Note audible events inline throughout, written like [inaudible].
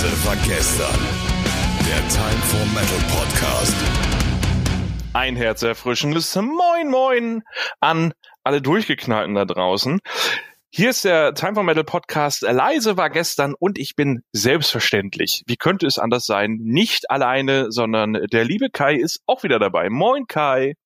Leise war gestern. Der Time for Metal Podcast. Ein herzerfrischendes Moin Moin an alle Durchgeknallten da draußen. Hier ist der Time for Metal Podcast. Leise war gestern und ich bin selbstverständlich, wie könnte es anders sein, nicht alleine, sondern der liebe Kai ist auch wieder dabei. Moin Kai.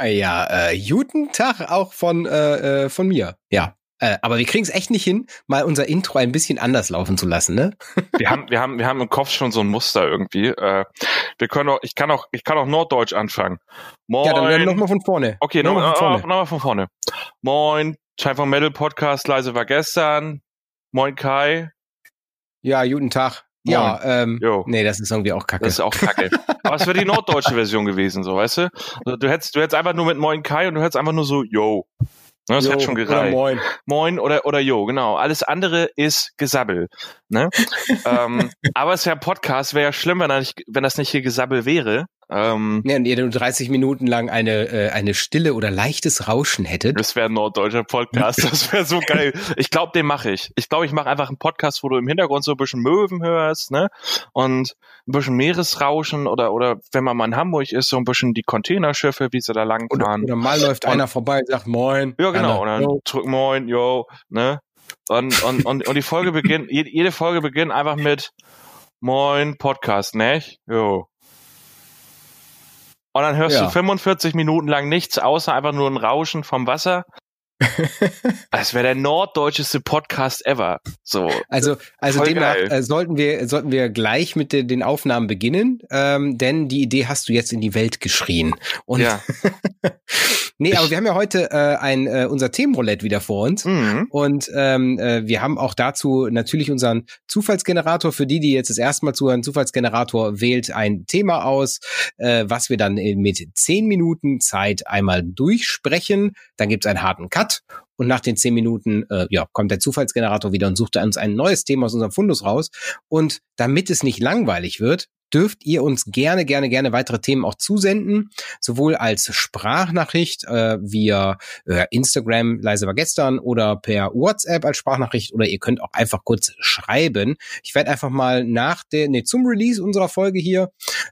Ja, äh, guten Tag auch von, äh, äh von mir. Ja. Äh, aber wir kriegen es echt nicht hin, mal unser Intro ein bisschen anders laufen zu lassen, ne? [laughs] wir haben, wir haben, wir haben im Kopf schon so ein Muster irgendwie. Äh, wir können auch, ich kann auch, ich kann auch Norddeutsch anfangen. Moin. Ja, dann nochmal von vorne. Okay, nochmal noch, von, vorne. noch mal von vorne. Moin, Time for Metal Podcast, leise war gestern. Moin Kai. Ja, guten Tag. Ja, ähm, jo. nee, das ist irgendwie auch kacke. Das ist auch kacke. Aber es wäre die [laughs] norddeutsche Version gewesen, so, weißt du? Also, du hättest, du hättest einfach nur mit Moin Kai und du hättest einfach nur so, yo. Ne, das jo, hat schon gereicht. Oder moin. Moin oder, oder jo, genau. Alles andere ist Gesabbel. Ne? [laughs] ähm, aber es ist ja ein Podcast, wäre ja schlimm, wenn, nicht, wenn das nicht hier Gesabbel wäre. Ähm, ja, und ihr nur 30 Minuten lang eine, äh, eine Stille oder leichtes Rauschen hättet. Das wäre ein norddeutscher Podcast, das wäre so geil. Ich glaube, den mache ich. Ich glaube, ich mache einfach einen Podcast, wo du im Hintergrund so ein bisschen Möwen hörst, ne? Und ein bisschen Meeresrauschen oder, oder wenn man mal in Hamburg ist, so ein bisschen die Containerschiffe, wie sie da lang fahren. Oder, oder mal läuft und, einer vorbei und sagt Moin. Ja, genau. und dann drück Moin, yo, ne? Und, und, und, und die Folge beginnt, jede Folge beginnt einfach mit Moin Podcast, ne? Jo. Und dann hörst ja. du 45 Minuten lang nichts, außer einfach nur ein Rauschen vom Wasser. Das wäre der norddeutscheste Podcast ever. So. Also, also demnach äh, sollten wir, sollten wir gleich mit de, den Aufnahmen beginnen, ähm, denn die Idee hast du jetzt in die Welt geschrien. Und ja. [laughs] nee, aber wir haben ja heute äh, ein äh, unser Themenroulette wieder vor uns. Mhm. Und ähm, äh, wir haben auch dazu natürlich unseren Zufallsgenerator. Für die, die jetzt das erste Mal zuhören, Zufallsgenerator wählt ein Thema aus, äh, was wir dann mit zehn Minuten Zeit einmal durchsprechen. Dann gibt's einen harten Cut Und nach den zehn Minuten äh, ja, kommt der Zufallsgenerator wieder und sucht uns ein neues Thema aus unserem Fundus raus. Und damit es nicht langweilig wird, dürft ihr uns gerne, gerne, gerne weitere Themen auch zusenden, sowohl als Sprachnachricht äh, via äh, Instagram, leise war gestern, oder per WhatsApp als Sprachnachricht, oder ihr könnt auch einfach kurz schreiben. Ich werde einfach mal nach der, nee, zum Release unserer Folge hier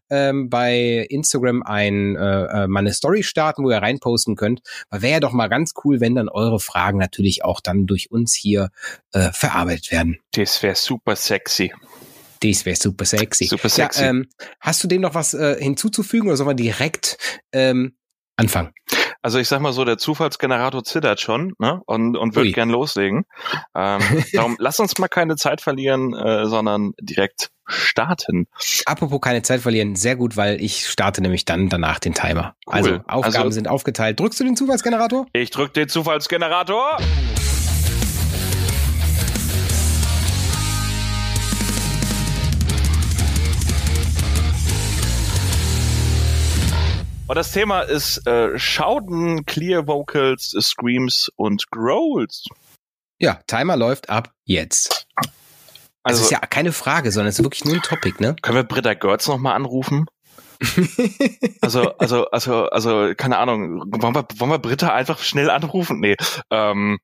ähm, bei Instagram ein äh, äh mal eine Story starten, wo ihr reinposten könnt. Weil wäre ja doch mal ganz cool, wenn dann eure Fragen natürlich auch dann durch uns hier äh, verarbeitet werden. Das wäre super sexy. Das wäre super sexy. Super sexy. Ja, ähm, hast du dem noch was äh, hinzuzufügen oder sollen wir direkt ähm, anfangen? Also ich sag mal so, der Zufallsgenerator zittert schon ne? und, und wird gern loslegen. Ähm, [laughs] darum lass uns mal keine Zeit verlieren, äh, sondern direkt starten. Apropos keine Zeit verlieren, sehr gut, weil ich starte nämlich dann danach den Timer. Cool. Also Aufgaben also, sind aufgeteilt. Drückst du den Zufallsgenerator? Ich drück den Zufallsgenerator. Und das Thema ist äh, Schauden, Clear Vocals, Screams und Growls. Ja, Timer läuft ab jetzt. Also, das ist ja keine Frage, sondern es ist wirklich nur ein Topic, ne? Können wir Britta Görz nochmal anrufen? [laughs] also, also, also, also, keine Ahnung, wollen wir, wollen wir Britta einfach schnell anrufen? Nee. Ähm,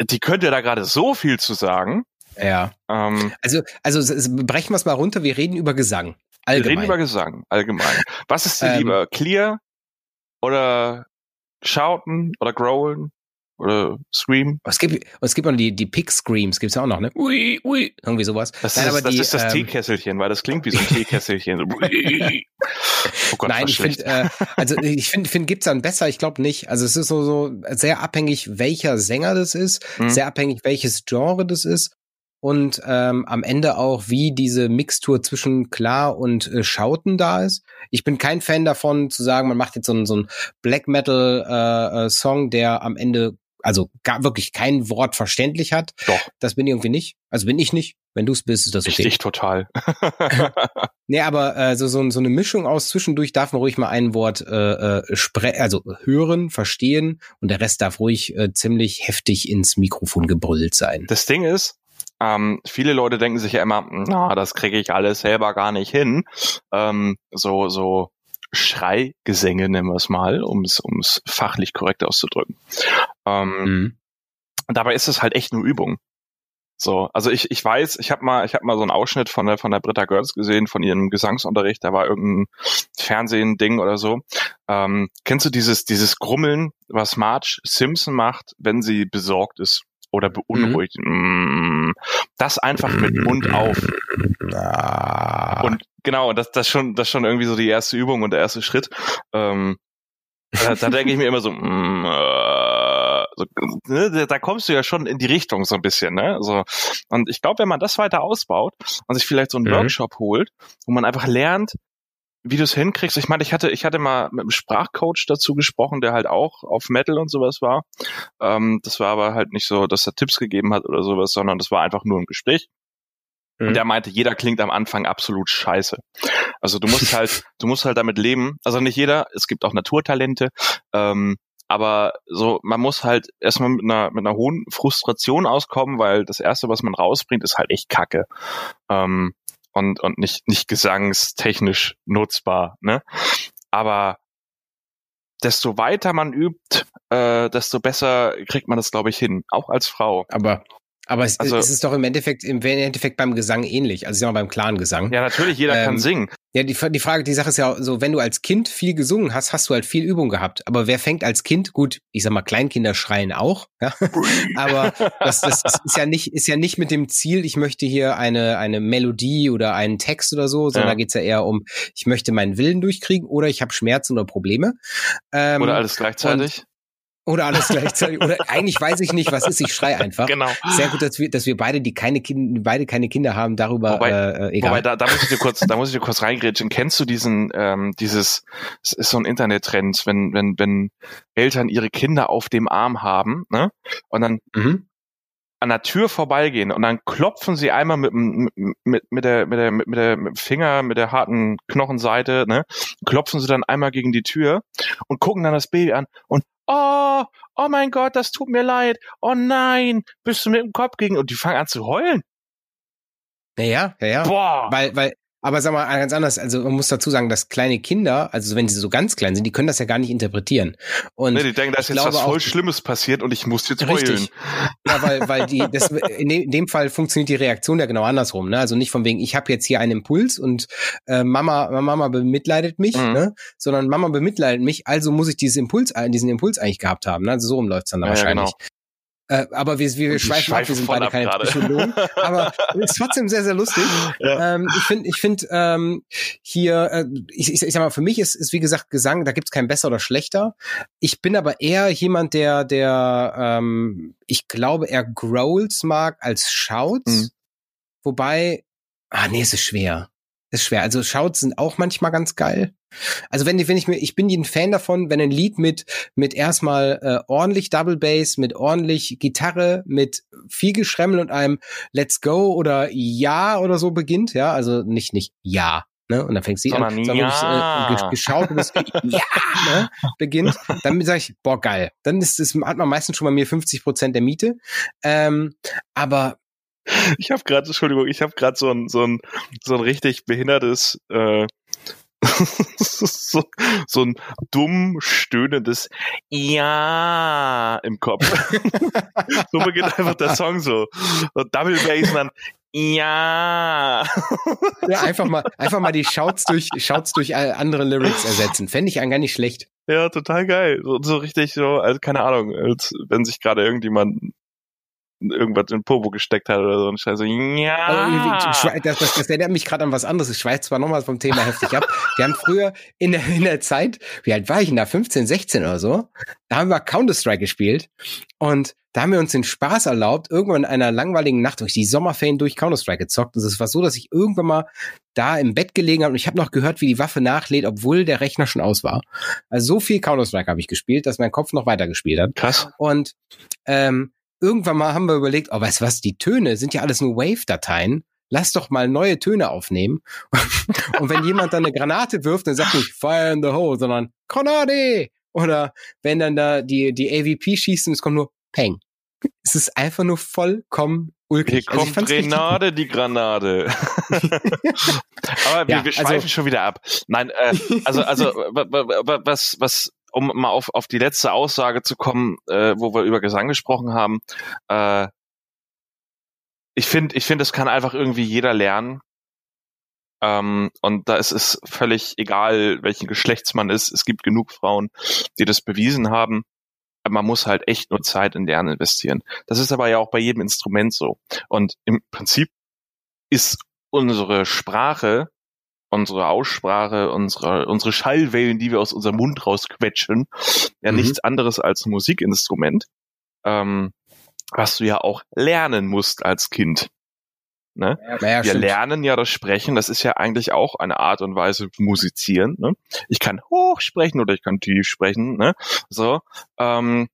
die könnte da gerade so viel zu sagen. Ja. Ähm, also, also brechen wir es mal runter, wir reden über Gesang. Allgemein. Wir reden über Gesang, allgemein. Was ist dir ähm, lieber? Clear oder Shouten oder Growlen oder Scream? Es gibt, es gibt auch die, die Pick Screams, gibt's ja auch noch, ne? Ui, ui, irgendwie sowas. Das, Nein, ist, aber das die, ist das ähm, Teekesselchen, weil das klingt wie so ein [laughs] Teekesselchen. oh Gott, Nein, ich finde, äh, also ich finde, find, gibt's dann besser, ich glaube nicht. Also es ist so, so sehr abhängig, welcher Sänger das ist, hm. sehr abhängig, welches Genre das ist und ähm, am Ende auch, wie diese Mixtur zwischen klar und äh, Schauten da ist. Ich bin kein Fan davon zu sagen, man macht jetzt so einen, so einen Black Metal äh, äh, Song, der am Ende also gar wirklich kein Wort verständlich hat. Doch. Das bin ich irgendwie nicht. Also bin ich nicht. Wenn du es bist, ist das okay. Ich total. [laughs] [laughs] nee, aber äh, so, so, so eine Mischung aus zwischendurch darf man ruhig mal ein Wort äh, äh, spre also hören, verstehen und der Rest darf ruhig äh, ziemlich heftig ins Mikrofon gebrüllt sein. Das Ding ist, ähm, viele Leute denken sich ja immer, na, das kriege ich alles selber gar nicht hin. Ähm, so, so Schreigesänge nennen wir es mal, um es fachlich korrekt auszudrücken. Ähm, mhm. Dabei ist es halt echt nur Übung. So, also ich, ich weiß, ich habe mal, ich habe mal so einen Ausschnitt von der von der Britta Girls gesehen, von ihrem Gesangsunterricht, da war irgendein Fernsehen-Ding oder so. Ähm, kennst du dieses, dieses Grummeln, was Marge Simpson macht, wenn sie besorgt ist? Oder beunruhigt. Mhm. Das einfach mit Mund auf. Ah. Und genau, das, das schon, das schon irgendwie so die erste Übung und der erste Schritt. Ähm, da, da denke ich mir immer so, mm, äh, so ne, da kommst du ja schon in die Richtung so ein bisschen, ne? So und ich glaube, wenn man das weiter ausbaut und sich vielleicht so einen mhm. Workshop holt, wo man einfach lernt, wie du es hinkriegst. Ich meine, ich hatte, ich hatte mal mit einem Sprachcoach dazu gesprochen, der halt auch auf Metal und sowas war. Ähm, das war aber halt nicht so, dass er Tipps gegeben hat oder sowas, sondern das war einfach nur ein Gespräch. Und mhm. der meinte, jeder klingt am Anfang absolut scheiße. Also du musst halt, [laughs] du musst halt damit leben. Also nicht jeder, es gibt auch Naturtalente. Ähm, aber so, man muss halt erstmal mit einer, mit einer hohen Frustration auskommen, weil das erste, was man rausbringt, ist halt echt Kacke. Ähm, und, und nicht, nicht gesangstechnisch nutzbar. Ne? Aber desto weiter man übt, äh, desto besser kriegt man das, glaube ich, hin, auch als Frau. Aber aber es, also, es ist doch im Endeffekt, im Endeffekt beim Gesang ähnlich. Also ich sag mal beim klaren Gesang. Ja, natürlich, jeder ähm, kann singen. Ja, die, die Frage, die Sache ist ja so, wenn du als Kind viel gesungen hast, hast du halt viel Übung gehabt. Aber wer fängt als Kind, gut, ich sag mal, Kleinkinder schreien auch, ja. [laughs] Aber das, das ist ja nicht, ist ja nicht mit dem Ziel, ich möchte hier eine, eine Melodie oder einen Text oder so, sondern ja. da geht's ja eher um, ich möchte meinen Willen durchkriegen oder ich habe Schmerzen oder Probleme. Ähm, oder alles gleichzeitig. Oder alles gleichzeitig. Oder eigentlich weiß ich nicht, was ist, ich schrei einfach. Genau. Sehr gut, dass wir, dass wir beide, die keine Kinder, beide keine Kinder haben, darüber wobei, äh, egal. Wobei, da, da muss ich dir kurz, da muss ich dir kurz reingrätschen. Kennst du diesen, ähm, dieses, es ist so ein Internettrend, wenn, wenn, wenn Eltern ihre Kinder auf dem Arm haben, ne? Und dann mhm. an der Tür vorbeigehen und dann klopfen sie einmal mit, mit, mit, der, mit, der, mit, der, mit dem Finger, mit der harten Knochenseite, ne? Klopfen sie dann einmal gegen die Tür und gucken dann das Baby an und oh, oh mein Gott, das tut mir leid, oh nein, bist du mit dem Kopf gegen und die fangen an zu heulen. Ja, ja, ja. Boah. Weil, weil, aber sag mal ganz anders, also man muss dazu sagen, dass kleine Kinder, also wenn sie so ganz klein sind, die können das ja gar nicht interpretieren. Und nee, die denken, da ist jetzt was voll Schlimmes passiert und ich muss jetzt richtig. heulen. Ja, weil, weil die, das, in dem Fall funktioniert die Reaktion ja genau andersrum. Ne? Also nicht von wegen, ich habe jetzt hier einen Impuls und äh, Mama, Mama bemitleidet mich, mhm. ne? sondern Mama bemitleidet mich, also muss ich dieses Impuls, diesen Impuls eigentlich gehabt haben. Ne? Also so rum läuft's dann ja, wahrscheinlich. Genau. Äh, aber wir, wir schweifen ab, wir sind beide keine grade. Psychologen. [laughs] aber ist trotzdem sehr, sehr lustig. Ja. Ähm, ich finde, ich finde ähm, hier, äh, ich, ich, ich sag mal, für mich ist, ist wie gesagt Gesang, da gibt's kein besser oder schlechter. Ich bin aber eher jemand, der, der, ähm, ich glaube, er Growls mag als Shouts. Mhm. Wobei, ah nee, es ist schwer. Ist schwer. Also Shouts sind auch manchmal ganz geil. Also wenn, wenn ich mir, ich bin ein Fan davon, wenn ein Lied mit mit erstmal äh, ordentlich Double Bass, mit ordentlich Gitarre, mit viel Geschremmel und einem Let's Go oder Ja oder so beginnt, ja, also nicht nicht Ja, ne? Und dann fängt sie an, sondern ja. äh, geschaut und das [laughs] ja, ne? beginnt, dann sage ich, boah geil, dann ist es hat man meistens schon bei mir 50 Prozent der Miete, ähm, aber [laughs] ich habe gerade, Entschuldigung, ich habe gerade so ein so ein so ein richtig behindertes äh, [laughs] so, so ein dumm stöhnendes Ja im Kopf. [laughs] so beginnt einfach der Song so. so Double Bass und dann ja. ja, einfach mal, einfach mal die Shouts durch, Shouts durch andere Lyrics ersetzen. Fände ich gar nicht schlecht. Ja, total geil. So, so richtig so, also keine Ahnung, als wenn sich gerade irgendjemand irgendwas in den Popo gesteckt hat oder so. Und ich so, ja. Das, das, das erinnert mich gerade an was anderes. Ich schweife zwar nochmal vom Thema heftig ab. Wir haben früher in der, in der Zeit, wie alt war ich denn da? 15, 16 oder so? Da haben wir Counter-Strike gespielt. Und da haben wir uns den Spaß erlaubt, irgendwann in einer langweiligen Nacht durch die Sommerferien durch Counter-Strike gezockt. Und es war so, dass ich irgendwann mal da im Bett gelegen habe und ich habe noch gehört, wie die Waffe nachlädt, obwohl der Rechner schon aus war. Also so viel Counter-Strike habe ich gespielt, dass mein Kopf noch weiter gespielt hat. Krass. Und ähm, irgendwann mal haben wir überlegt, oh, weißt du was, die Töne sind ja alles nur Wave-Dateien. Lass doch mal neue Töne aufnehmen. [laughs] und wenn jemand dann eine Granate wirft, dann sagt nicht Fire in the Hole, sondern Granate! Oder wenn dann da die, die AVP schießt und es kommt nur Peng. Es ist einfach nur vollkommen ulkig. Hier also kommt Grenade, die Granate. [laughs] Aber wir, ja, wir schweifen also, schon wieder ab. Nein, äh, also, also was, was um mal auf, auf die letzte Aussage zu kommen, äh, wo wir über Gesang gesprochen haben, äh, ich finde, ich finde, es kann einfach irgendwie jeder lernen. Ähm, und da ist es völlig egal, welchen Geschlechts man ist. Es gibt genug Frauen, die das bewiesen haben. Man muss halt echt nur Zeit in Lernen investieren. Das ist aber ja auch bei jedem Instrument so. Und im Prinzip ist unsere Sprache, unsere Aussprache, unsere, unsere Schallwellen, die wir aus unserem Mund rausquetschen, ja mhm. nichts anderes als ein Musikinstrument, ähm, was du ja auch lernen musst als Kind. Ne? Ja, wir stimmt. lernen ja das Sprechen, das ist ja eigentlich auch eine Art und Weise musizieren. Ne? Ich kann hoch sprechen oder ich kann tief sprechen. Ne? So, ähm,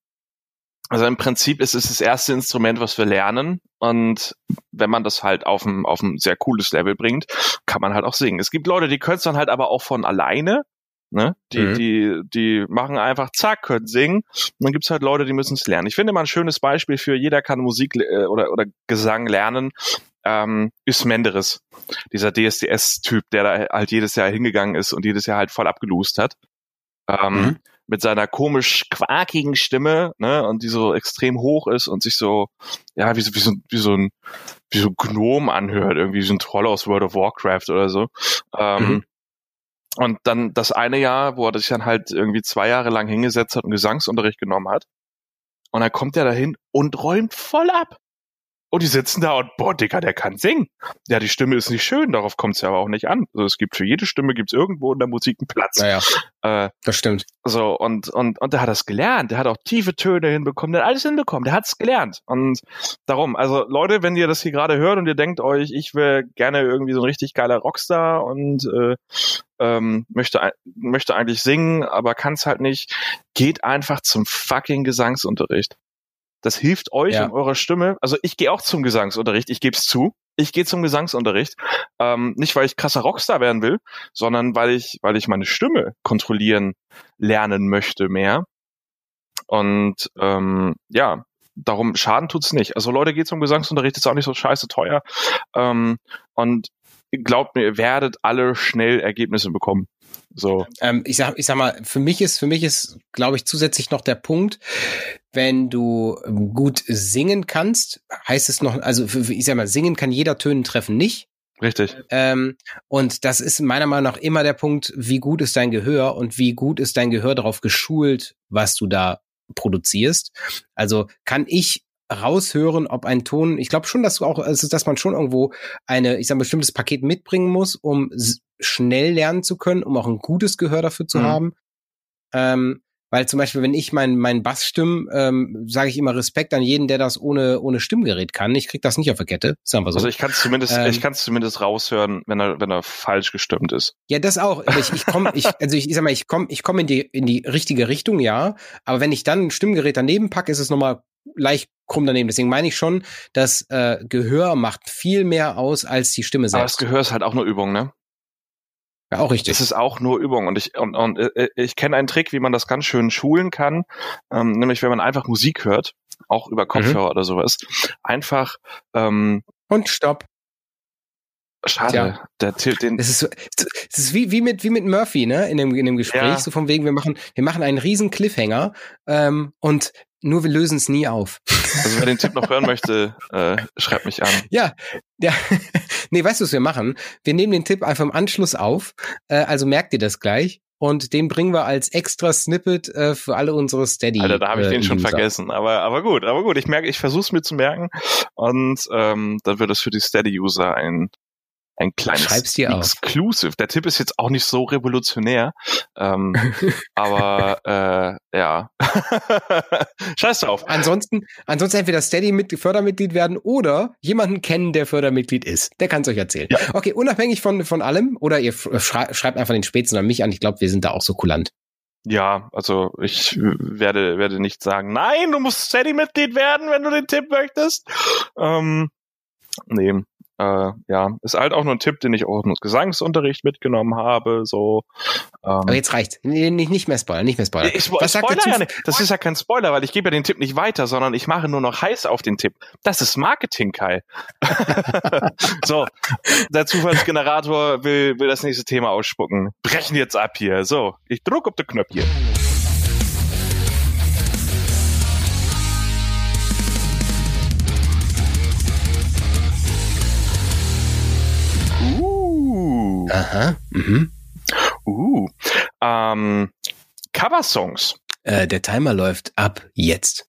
also im Prinzip ist es das erste Instrument, was wir lernen. Und wenn man das halt auf ein, auf ein sehr cooles Level bringt, kann man halt auch singen. Es gibt Leute, die können es dann halt aber auch von alleine. Ne? Die, mhm. die, die machen einfach zack, können singen. Und dann gibt's halt Leute, die müssen es lernen. Ich finde mal ein schönes Beispiel für jeder kann Musik äh, oder, oder Gesang lernen, ähm, ist Menderes. Dieser DSDS-Typ, der da halt jedes Jahr hingegangen ist und jedes Jahr halt voll abgelust hat. Ähm, mhm. Mit seiner komisch quakigen Stimme, ne, und die so extrem hoch ist und sich so, ja, wie so, wie so, wie so ein, wie so ein Gnom anhört, irgendwie wie so ein Troll aus World of Warcraft oder so. Ähm, mhm. Und dann das eine Jahr, wo er sich dann halt irgendwie zwei Jahre lang hingesetzt hat und Gesangsunterricht genommen hat. Und dann kommt er dahin und räumt voll ab. Und die sitzen da und, boah, Dicker, der kann singen. Ja, die Stimme ist nicht schön, darauf kommt es ja aber auch nicht an. Also es gibt für jede Stimme gibt's irgendwo in der Musik einen Platz. Naja, äh, das stimmt. So, und, und, und der hat das gelernt. Der hat auch tiefe Töne hinbekommen, der hat alles hinbekommen, der hat's gelernt. Und darum, also Leute, wenn ihr das hier gerade hört und ihr denkt euch, ich wäre gerne irgendwie so ein richtig geiler Rockstar und äh, ähm, möchte, möchte eigentlich singen, aber kann's halt nicht, geht einfach zum fucking Gesangsunterricht. Das hilft euch ja. und eurer Stimme. Also ich gehe auch zum Gesangsunterricht, ich gebe es zu. Ich gehe zum Gesangsunterricht. Ähm, nicht, weil ich krasser Rockstar werden will, sondern weil ich, weil ich meine Stimme kontrollieren lernen möchte mehr. Und ähm, ja, darum Schaden tut's nicht. Also Leute, geht zum Gesangsunterricht, ist auch nicht so scheiße teuer. Ähm, und glaubt mir, ihr werdet alle schnell Ergebnisse bekommen. So. Ähm, ich sag, ich sag mal, für mich ist, für mich ist, glaube ich, zusätzlich noch der Punkt, wenn du gut singen kannst, heißt es noch, also für, ich sag mal, singen kann jeder Tönen treffen nicht. Richtig. Ähm, und das ist meiner Meinung nach immer der Punkt, wie gut ist dein Gehör und wie gut ist dein Gehör darauf geschult, was du da produzierst. Also kann ich raushören, ob ein Ton, ich glaube schon, dass du auch, also dass man schon irgendwo eine, ich sag ein bestimmtes Paket mitbringen muss, um schnell lernen zu können, um auch ein gutes Gehör dafür zu mhm. haben. Ähm, weil zum Beispiel, wenn ich meinen mein Bass stimme, ähm, sage ich immer Respekt an jeden, der das ohne ohne Stimmgerät kann. Ich krieg das nicht auf der Kette. Sagen wir so. Also ich kann es zumindest, ähm, ich kann es zumindest raushören, wenn er wenn er falsch gestimmt ist. Ja, das auch. Ich, ich komme, ich also ich, ich sag mal, ich komme ich komme in die in die richtige Richtung, ja. Aber wenn ich dann ein Stimmgerät daneben packe, ist es nochmal leicht krumm daneben. Deswegen meine ich schon, dass äh, Gehör macht viel mehr aus als die Stimme selbst. Aber das Gehör ist halt auch nur Übung, ne? Ja, auch richtig. Es ist auch nur Übung und ich und, und äh, ich kenne einen Trick, wie man das ganz schön schulen kann, ähm, nämlich wenn man einfach Musik hört, auch über Kopfhörer mhm. oder sowas, einfach ähm, und stopp. Schade. Ja. Der, den das ist so, das ist wie, wie mit wie mit Murphy, ne, in dem in dem Gespräch, ja. so von wegen wir machen wir machen einen riesen Cliffhanger ähm, und nur wir lösen es nie auf. Also wer den Tipp noch hören möchte, äh, schreibt mich an. Ja, ja. [laughs] nee, weißt du, was wir machen? Wir nehmen den Tipp einfach im Anschluss auf. Äh, also merkt ihr das gleich. Und den bringen wir als extra Snippet äh, für alle unsere Steady. Alter, da habe ich äh, den schon vergessen. Aber, aber gut, aber gut. Ich merke, ich versuche es mir zu merken. Und ähm, dann wird es für die Steady-User ein ein kleines Schreib's dir Exclusive. Auf. Der Tipp ist jetzt auch nicht so revolutionär, ähm, [laughs] aber äh, ja, [laughs] scheiß drauf. Ansonsten, ansonsten entweder Steady mit Fördermitglied werden oder jemanden kennen, der Fördermitglied ist. Der kann es euch erzählen. Ja. Okay, unabhängig von von allem oder ihr schreibt einfach den Spätzen an mich an. Ich glaube, wir sind da auch so kulant. Ja, also ich werde werde nicht sagen, nein, du musst Steady-Mitglied werden, wenn du den Tipp möchtest. Ähm, nee, äh, ja, ist halt auch nur ein Tipp, den ich auch im Gesangsunterricht mitgenommen habe. So. Ähm. Aber jetzt reicht. Nicht, nicht mehr Spoiler, nicht mehr Spoiler. Ich, Was sagt Spoiler ja nicht. Das ist ja kein Spoiler, weil ich gebe ja den Tipp nicht weiter, sondern ich mache nur noch heiß auf den Tipp. Das ist Marketing, Kai. [laughs] so, der Zufallsgenerator will, will das nächste Thema ausspucken. Brechen jetzt ab hier. So, ich druck auf den Knopf hier. Aha. Mhm. Uh. Ähm, Cover-Songs. Äh, der Timer läuft ab jetzt.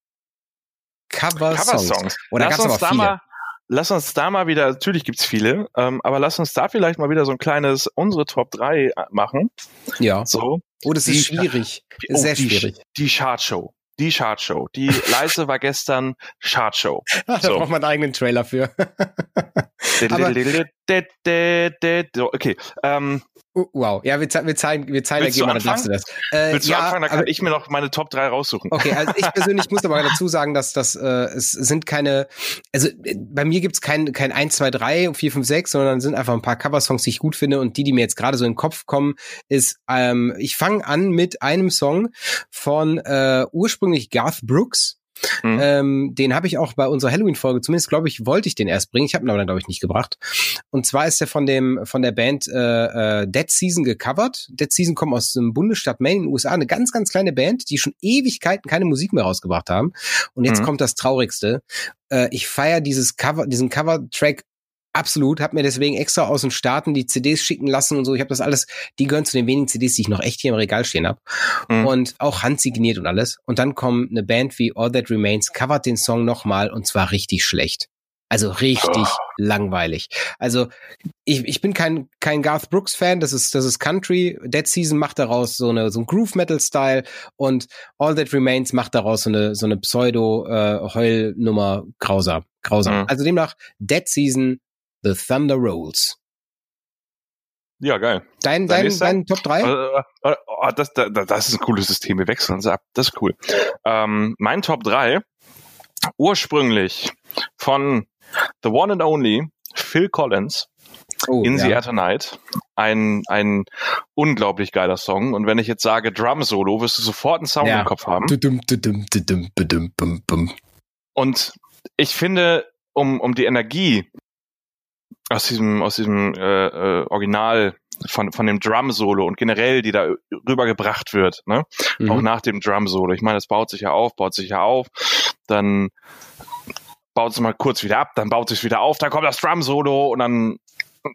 Cover-Songs. Oder lass uns da viele? mal, lass uns da mal wieder, natürlich gibt's viele, ähm, aber lass uns da vielleicht mal wieder so ein kleines, unsere Top 3 machen. Ja. So. Oh, das ist schwierig. Oh, Sehr die, schwierig. Die Chartshow. Die Chartshow. Die leise war gestern Chartshow. [laughs] Da so. braucht man einen eigenen Trailer für. [laughs] [laughs] okay. Ähm, wow, ja, wir, wir zeigen, wir zeigen Willst ergeben, dann darfst du das. Äh, Willst ja, du anfangen, dann kann ich mir noch meine Top 3 raussuchen. Okay, also ich [laughs] persönlich muss aber dazu sagen, dass das äh, es sind keine, also bei mir gibt's kein, kein 1, 2, 3, 4, 5, 6, sondern sind einfach ein paar Coversongs, die ich gut finde. Und die, die mir jetzt gerade so in den Kopf kommen, ist, ähm, ich fange an mit einem Song von äh, ursprünglich Garth Brooks, Mhm. Ähm, den habe ich auch bei unserer Halloween-Folge, zumindest glaube ich, wollte ich den erst bringen. Ich habe ihn aber dann, glaube ich, nicht gebracht. Und zwar ist er von dem von der Band äh, äh, Dead Season gecovert. Dead Season kommt aus dem Bundesstaat Maine in den USA, eine ganz, ganz kleine Band, die schon Ewigkeiten keine Musik mehr rausgebracht haben. Und jetzt mhm. kommt das Traurigste. Äh, ich feiere dieses Cover, diesen Cover-Track Absolut, habe mir deswegen extra aus den Staaten die CDs schicken lassen und so. Ich habe das alles, die gehören zu den wenigen CDs, die ich noch echt hier im Regal stehen habe. Mhm. Und auch handsigniert und alles. Und dann kommt eine Band wie All That Remains, covert den Song nochmal und zwar richtig schlecht. Also richtig oh. langweilig. Also ich, ich bin kein kein Garth Brooks Fan, das ist das ist Country. Dead Season macht daraus so eine so ein Groove Metal Style und All That Remains macht daraus so eine so eine Pseudo äh, Heulnummer grausam. Grausam. Mhm. Also demnach Dead Season The Thunder Rolls. Ja, geil. Dein, dein, dein, dein Top 3? Uh, uh, uh, das, das, das ist ein cooles System. Wir wechseln uns ab. Das ist cool. Ähm, mein Top 3, ursprünglich von The One and Only Phil Collins. Oh, In ja. the Air Tonight. Ein, ein unglaublich geiler Song. Und wenn ich jetzt sage Drum Solo, wirst du sofort einen Sound ja. im Kopf haben. Und ich finde, um, um die Energie aus diesem, aus diesem äh, äh, Original von, von dem Drum-Solo und generell, die da rübergebracht wird, ne? Mhm. Auch nach dem Drum-Solo. Ich meine, das baut sich ja auf, baut sich ja auf, dann baut es mal kurz wieder ab, dann baut es wieder auf, dann kommt das Drum-Solo und dann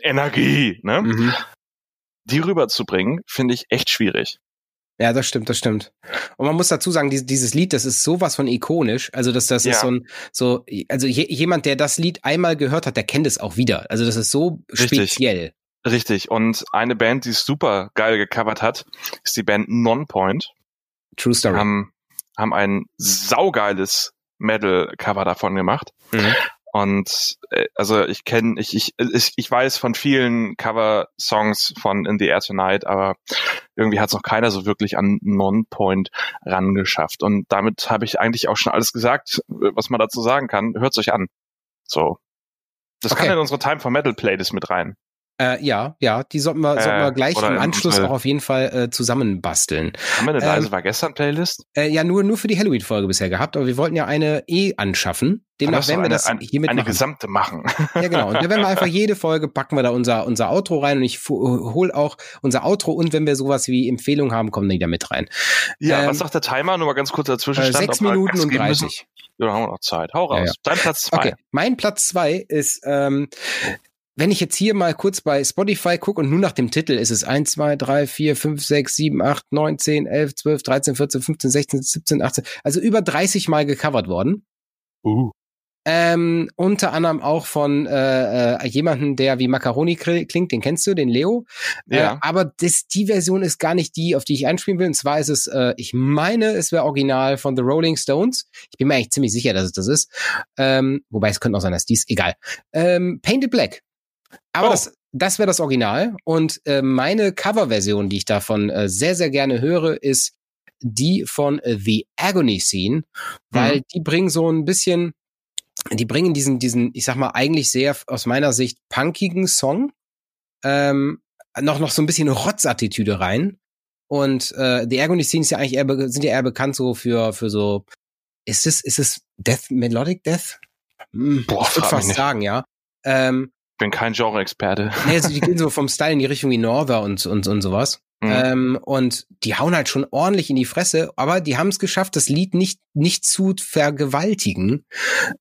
Energie, ne? Mhm. Die rüberzubringen, finde ich echt schwierig. Ja, das stimmt, das stimmt. Und man muss dazu sagen, dieses, dieses Lied, das ist sowas von ikonisch. Also das, das ja. ist so ein, so, also je, jemand, der das Lied einmal gehört hat, der kennt es auch wieder. Also das ist so Richtig. speziell. Richtig. Und eine Band, die es super geil gecovert hat, ist die Band Nonpoint. True Story. Haben, haben ein saugeiles Metal-Cover davon gemacht. Mhm. Und äh, also ich kenne, ich, ich, ich, ich weiß von vielen Cover-Songs von In the Air Tonight, aber irgendwie hat es noch keiner so wirklich an Non-Point rangeschafft. Und damit habe ich eigentlich auch schon alles gesagt, was man dazu sagen kann. Hört's euch an. So. Das okay. kann in unsere Time for Metal Playlist mit rein. Äh, ja, ja, die sollten wir, sollten wir äh, gleich im Anschluss auch auf jeden Fall äh, zusammenbasteln. Haben wir eine leise ähm, war gestern Playlist? Äh, ja, nur nur für die Halloween-Folge bisher gehabt, aber wir wollten ja eine eh anschaffen. Demnach werden wir eine, das hiermit eine machen. gesamte machen. Ja, genau. Und dann werden wir einfach [laughs] jede Folge packen wir da unser unser Outro rein und ich hol auch unser Outro und wenn wir sowas wie Empfehlungen haben, kommen die da mit rein. Ja, ähm, was sagt der Timer? Nur mal ganz kurz dazwischen. Äh, sechs Minuten und dreißig. Ja, dann haben wir noch Zeit. Hau raus. Ja, ja. Dein Platz zwei. Okay. Mein Platz zwei ist ähm, wenn ich jetzt hier mal kurz bei Spotify gucke und nur nach dem Titel ist es 1, 2, 3, 4, 5, 6, 7, 8, 9, 10, 11, 12, 13, 14, 15, 16, 17, 18, also über 30 Mal gecovert worden. Uh. Ähm, unter anderem auch von äh, äh, jemanden, der wie Macaroni klingt, den kennst du, den Leo. Äh, ja. Äh, aber das, die Version ist gar nicht die, auf die ich einspielen will. Und zwar ist es, äh, ich meine, es wäre original von The Rolling Stones. Ich bin mir eigentlich ziemlich sicher, dass es das ist. Ähm, wobei es könnte auch sein, dass dies, egal. Ähm, Painted Black. Aber oh. das, das wäre das Original. Und äh, meine Coverversion, die ich davon äh, sehr, sehr gerne höre, ist die von äh, The Agony Scene, weil mhm. die bringen so ein bisschen, die bringen diesen, diesen, ich sag mal, eigentlich sehr aus meiner Sicht punkigen Song ähm, noch, noch so ein bisschen Rotzattitüde rein. Und äh, The Agony Scene ist ja eigentlich eher, sind ja eher bekannt so für, für so, ist es, ist es Death, Melodic Death? Hm, Boah, ich würde fast sagen, ja. Ähm, bin kein Genre-Experte. [laughs] Nee, also die gehen so vom Style in die Richtung wie Norther und, und, und sowas. Mhm. Ähm, und die hauen halt schon ordentlich in die Fresse, aber die haben es geschafft, das Lied nicht, nicht zu vergewaltigen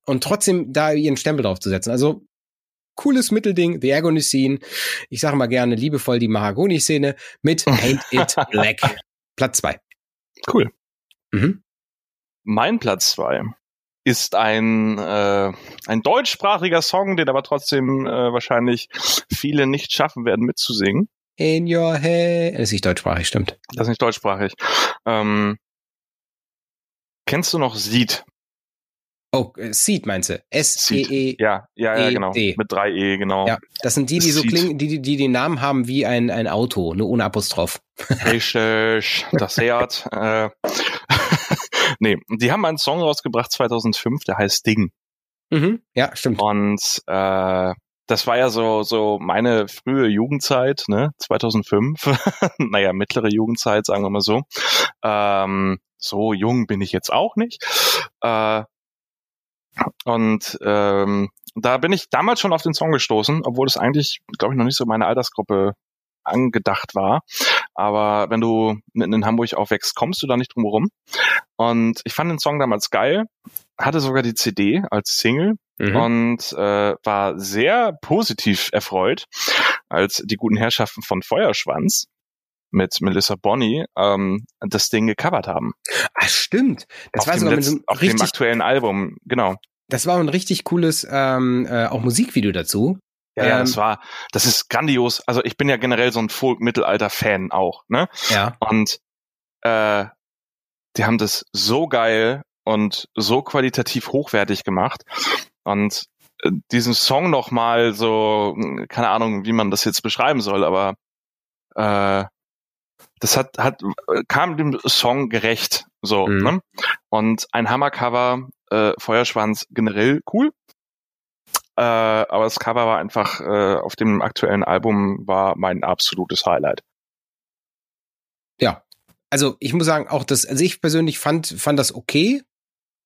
und trotzdem da ihren Stempel drauf zu setzen. Also cooles Mittelding, The Agony Scene. Ich sage mal gerne liebevoll die Mahagoni-Szene mit [laughs] Paint It Black. Platz zwei. Cool. Mhm. Mein Platz zwei ist ein, äh, ein deutschsprachiger Song, den aber trotzdem äh, wahrscheinlich viele nicht schaffen werden mitzusingen. In your head. Das ist nicht deutschsprachig, stimmt. Das ist nicht deutschsprachig. Ähm, kennst du noch Seed? Oh, äh, Seed meinst du? S-E-E. Ja, ja, ja, genau. Mit drei E, genau. Ja, das sind die, die so klingen, die, die, die den Namen haben wie ein, ein Auto, nur ohne Apostroph. Richtig, das Seat. äh, [laughs] nee, die haben einen Song rausgebracht 2005, der heißt Ding. Mhm, ja, stimmt. Und äh, das war ja so so meine frühe Jugendzeit, ne, 2005. [laughs] naja, mittlere Jugendzeit, sagen wir mal so. Ähm, so jung bin ich jetzt auch nicht. Äh, und ähm, da bin ich damals schon auf den Song gestoßen, obwohl es eigentlich, glaube ich, noch nicht so meine Altersgruppe angedacht war. Aber wenn du mitten in Hamburg aufwächst, kommst du da nicht drum herum. Und ich fand den Song damals geil, hatte sogar die CD als Single mhm. und äh, war sehr positiv erfreut, als die guten Herrschaften von Feuerschwanz mit Melissa Bonny ähm, das Ding gecovert haben. Ah, stimmt. Das auf war sogar letzten, mit so auf dem aktuellen Album, genau. Das war ein richtig cooles ähm, äh, auch Musikvideo dazu. Ja, ja, das ähm, war, das ist grandios. Also ich bin ja generell so ein Folk-Mittelalter-Fan auch, ne? Ja. Und äh, die haben das so geil und so qualitativ hochwertig gemacht. Und äh, diesen Song noch mal so, keine Ahnung, wie man das jetzt beschreiben soll, aber äh, das hat, hat kam dem Song gerecht, so. Mhm. Ne? Und ein Hammercover, äh, Feuerschwanz generell cool. Äh, aber das Cover war einfach äh, auf dem aktuellen Album war mein absolutes Highlight. Ja, also ich muss sagen, auch das, also ich persönlich fand fand das okay,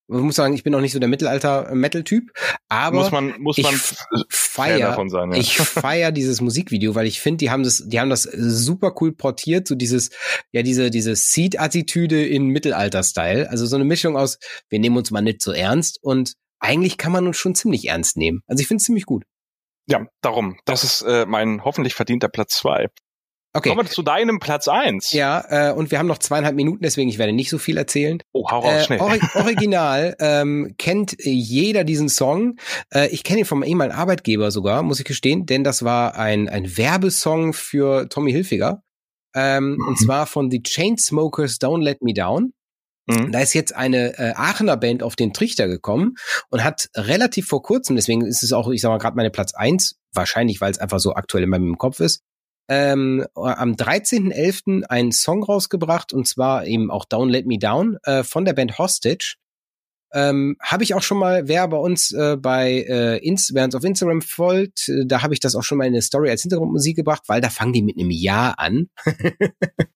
ich muss sagen, ich bin auch nicht so der Mittelalter-Metal-Typ, aber muss man, muss man ich feier, sein, ja. ich [laughs] feier dieses Musikvideo, weil ich finde, die haben das, die haben das super cool portiert, so dieses, ja, diese, diese Seed-Attitüde in Mittelalter-Style. Also so eine Mischung aus, wir nehmen uns mal nicht so ernst und eigentlich kann man uns schon ziemlich ernst nehmen. Also ich finde es ziemlich gut. Ja, darum. Das ist äh, mein hoffentlich verdienter Platz zwei. Okay. Kommen wir zu deinem Platz eins. Ja, äh, und wir haben noch zweieinhalb Minuten, deswegen ich werde nicht so viel erzählen. Oh, hau raus, äh, schnell. Ori [laughs] original ähm, kennt jeder diesen Song. Äh, ich kenne ihn vom ehemaligen Arbeitgeber sogar, muss ich gestehen, denn das war ein, ein Werbesong für Tommy Hilfiger. Ähm, mhm. Und zwar von The Chainsmokers Don't Let Me Down. Mhm. Da ist jetzt eine äh, Aachener Band auf den Trichter gekommen und hat relativ vor kurzem, deswegen ist es auch, ich sag mal, gerade meine Platz eins, wahrscheinlich, weil es einfach so aktuell in meinem Kopf ist, ähm, am 13.11. einen Song rausgebracht und zwar eben auch Down Let Me Down äh, von der Band Hostage. Ähm, habe ich auch schon mal, wer bei uns äh, bei äh, Inst wer uns auf Instagram folgt, äh, da habe ich das auch schon mal in eine Story als Hintergrundmusik gebracht, weil da fangen die mit einem Ja an. [laughs]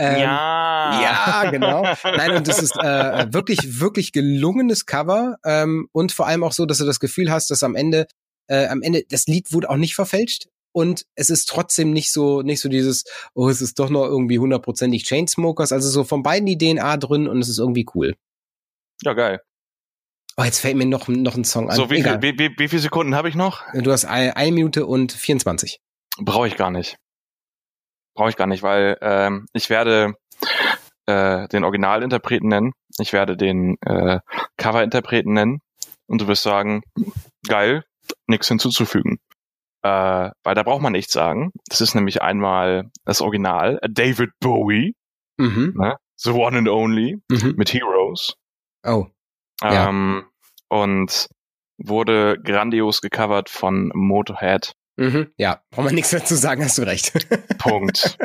ähm, ja. Ja, genau. Nein, und das ist äh, wirklich, wirklich gelungenes Cover. Ähm, und vor allem auch so, dass du das Gefühl hast, dass am Ende äh, am Ende, das Lied wurde auch nicht verfälscht. Und es ist trotzdem nicht so nicht so dieses oh es ist doch noch irgendwie hundertprozentig Chainsmokers. Also so von beiden die DNA drin und es ist irgendwie cool. Ja geil. Oh jetzt fällt mir noch noch ein Song an. So wie, viel, wie, wie, wie viele Sekunden habe ich noch? Du hast eine, eine Minute und 24 brauche ich gar nicht brauche ich gar nicht weil ähm, ich werde äh, den Originalinterpreten nennen ich werde den äh, Coverinterpreten nennen und du wirst sagen geil nichts hinzuzufügen äh, weil da braucht man nichts sagen. Das ist nämlich einmal das Original, David Bowie, mhm. ne? The One and Only, mhm. mit Heroes. Oh. Ähm, ja. Und wurde grandios gecovert von Motorhead. Mhm. Ja, braucht man nichts dazu sagen, hast du recht. [laughs] Punkt.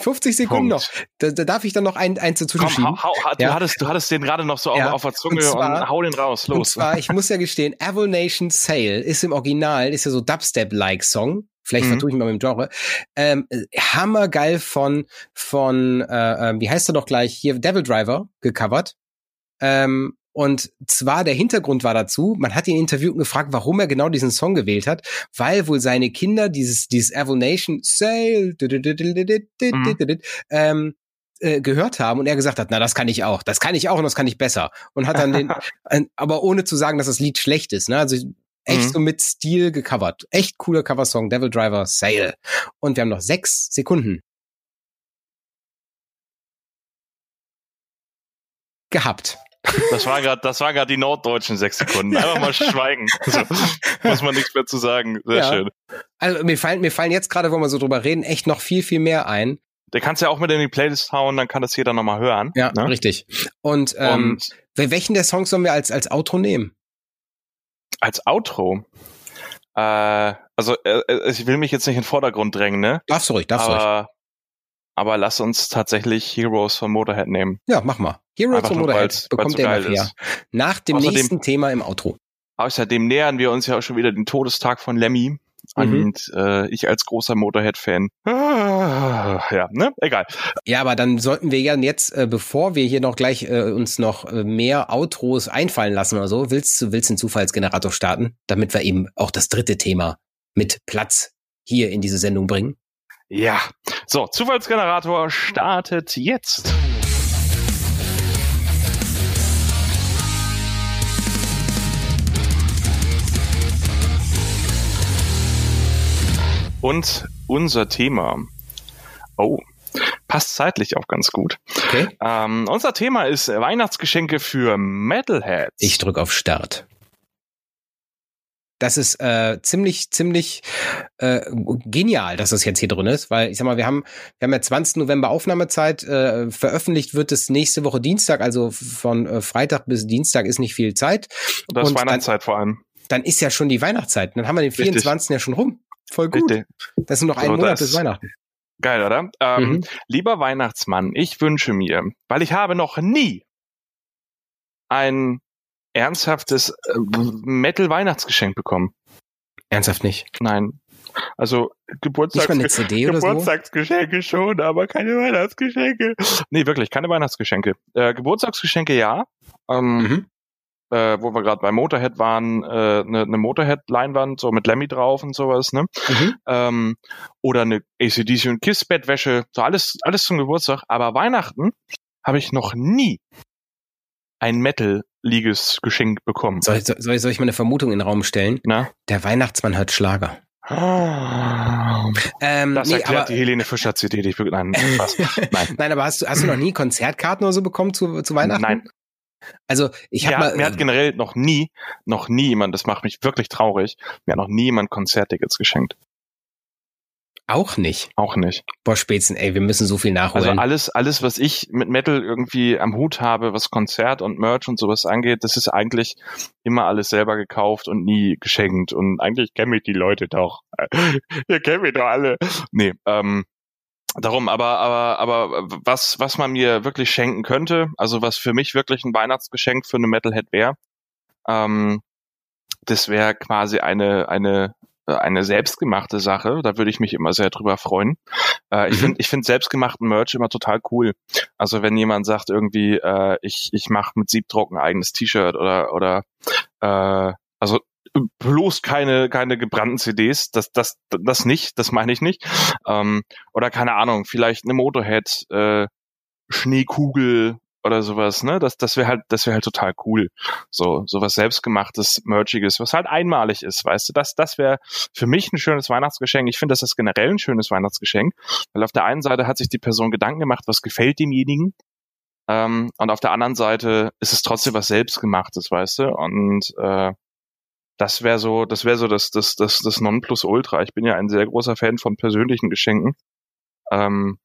50 Sekunden Punkt. noch. Da, da, darf ich dann noch ein, eins dazu schieben. Hau, hau, du, ja. hattest, du hattest den gerade noch so ja. auf, der Zunge und, zwar, und, hau den raus. Los. Und zwar, ich muss ja gestehen, Nation Sale ist im Original, ist ja so Dubstep-like Song. Vielleicht mhm. vertue ich mal mit dem Genre. Ähm, hammergeil von, von äh, äh, wie heißt er doch gleich, hier Devil Driver gecovert. Ähm, und zwar der Hintergrund war dazu, man hat ihn interviewt und gefragt, warum er genau diesen Song gewählt hat, weil wohl seine Kinder dieses, dieses Nation Sail mhm. ähm, äh, gehört haben und er gesagt hat, na, das kann ich auch, das kann ich auch und das kann ich besser. Und hat dann den, [laughs] aber ohne zu sagen, dass das Lied schlecht ist. Ne? Also Echt mhm. so mit Stil gecovert. Echt cooler Coversong, Devil Driver Sale. Und wir haben noch sechs Sekunden. Gehabt. Das war gerade, das war gerade die norddeutschen sechs Sekunden. Einfach mal schweigen. So, muss man nichts mehr zu sagen. Sehr ja. schön. Also mir fallen, mir fallen jetzt gerade, wo wir so drüber reden, echt noch viel, viel mehr ein. Der kannst ja auch mit in die Playlist hauen, dann kann das jeder nochmal hören. Ja, ne? richtig. Und, ähm, Und welchen der Songs sollen wir als, als Outro nehmen? Als Outro? Äh, also äh, äh, ich will mich jetzt nicht in den Vordergrund drängen, ne? Darfst du ruhig, darfst du ruhig. Aber lass uns tatsächlich Heroes von Motorhead nehmen. Ja, mach mal. Heroes von Motorhead weil's, bekommt weil's so nachher. Ist. Nach dem Außerdem, nächsten Thema im Outro. Außerdem nähern wir uns ja auch schon wieder den Todestag von Lemmy. Mhm. Und äh, ich als großer Motorhead-Fan. Ah, ja, ne? Egal. Ja, aber dann sollten wir ja jetzt, äh, bevor wir hier noch gleich äh, uns noch äh, mehr Outros einfallen lassen oder so, willst du willst den Zufallsgenerator starten, damit wir eben auch das dritte Thema mit Platz hier in diese Sendung bringen? Ja. So, Zufallsgenerator startet jetzt. Und unser Thema. Oh, passt zeitlich auch ganz gut. Okay. Ähm, unser Thema ist Weihnachtsgeschenke für Metalheads. Ich drücke auf Start. Das ist äh, ziemlich, ziemlich äh, genial, dass das jetzt hier drin ist, weil ich sag mal, wir haben, wir haben ja 20. November Aufnahmezeit, äh, veröffentlicht wird es nächste Woche Dienstag, also von äh, Freitag bis Dienstag ist nicht viel Zeit. Das ist Weihnachtszeit dann, vor allem. Dann ist ja schon die Weihnachtszeit. Dann haben wir den 24. Richtig. ja schon rum. Voll gut. Richtig. Das sind noch ein so, Monat bis Weihnachten. Geil, oder? Ähm, mhm. Lieber Weihnachtsmann, ich wünsche mir, weil ich habe noch nie ein ernsthaftes äh, Metal-Weihnachtsgeschenk bekommen. Ernsthaft nicht? Nein. Also Geburtstags Geburtstagsgeschenke so? schon, aber keine Weihnachtsgeschenke. Nee, wirklich, keine Weihnachtsgeschenke. Äh, Geburtstagsgeschenke ja. Ähm, mhm äh, wo wir gerade bei Motorhead waren, eine äh, ne, ne Motorhead-Leinwand, so mit Lemmy drauf und sowas, ne? Mhm. Ähm, oder eine ACDC und Kiss-Bettwäsche, so alles, alles zum Geburtstag. Aber Weihnachten habe ich noch nie ein Metal-liges Geschenk bekommen. Soll, soll, soll ich mal eine Vermutung in den Raum stellen? Na? Der Weihnachtsmann hört Schlager. Oh. Ähm, das nee, erklärt aber, die Helene Fischer CD, die ich nein, [laughs] nein. nein, aber hast du, hast du noch nie Konzertkarten oder so bekommen zu, zu Weihnachten? Nein, also ich habe mal, mir hat generell noch nie, noch nie jemand, das macht mich wirklich traurig, mir hat noch nie jemand Konzerttickets geschenkt. Auch nicht. Auch nicht. Boah, Spätzen, ey, wir müssen so viel nachholen. Also alles, alles, was ich mit Metal irgendwie am Hut habe, was Konzert und Merch und sowas angeht, das ist eigentlich immer alles selber gekauft und nie geschenkt. Und eigentlich kennen mich die Leute doch. [laughs] Ihr kennt mich doch alle. Nee, ähm, Darum, aber, aber, aber was, was man mir wirklich schenken könnte, also was für mich wirklich ein Weihnachtsgeschenk für eine Metalhead wäre, ähm, das wäre quasi eine, eine, eine selbstgemachte Sache. Da würde ich mich immer sehr drüber freuen. Äh, ich mhm. finde, ich finde selbstgemachten Merch immer total cool. Also wenn jemand sagt irgendwie, äh, ich, ich mache mit Siebdruck ein eigenes T-Shirt oder, oder äh, also bloß keine keine gebrannten CDs, das das das nicht, das meine ich nicht. Ähm, oder keine Ahnung, vielleicht eine Motorhead äh, Schneekugel oder sowas, ne? Das das wäre halt das wäre halt total cool. So sowas selbstgemachtes, merchiges, was halt einmalig ist, weißt du? Das das wäre für mich ein schönes Weihnachtsgeschenk. Ich finde, das ist generell ein schönes Weihnachtsgeschenk, weil auf der einen Seite hat sich die Person Gedanken gemacht, was gefällt demjenigen. Ähm, und auf der anderen Seite ist es trotzdem was selbstgemachtes, weißt du? Und äh, das wäre so, das wäre so das, das, das, das Nonplusultra. Ich bin ja ein sehr großer Fan von persönlichen Geschenken. Ähm,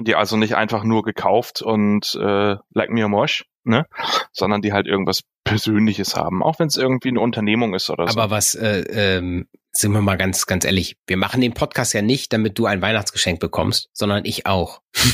die also nicht einfach nur gekauft und äh, like me a mosh, ne? Sondern die halt irgendwas Persönliches haben, auch wenn es irgendwie eine Unternehmung ist oder so. Aber was, äh, ähm, sind wir mal ganz, ganz ehrlich, wir machen den Podcast ja nicht, damit du ein Weihnachtsgeschenk bekommst, sondern ich auch. [laughs]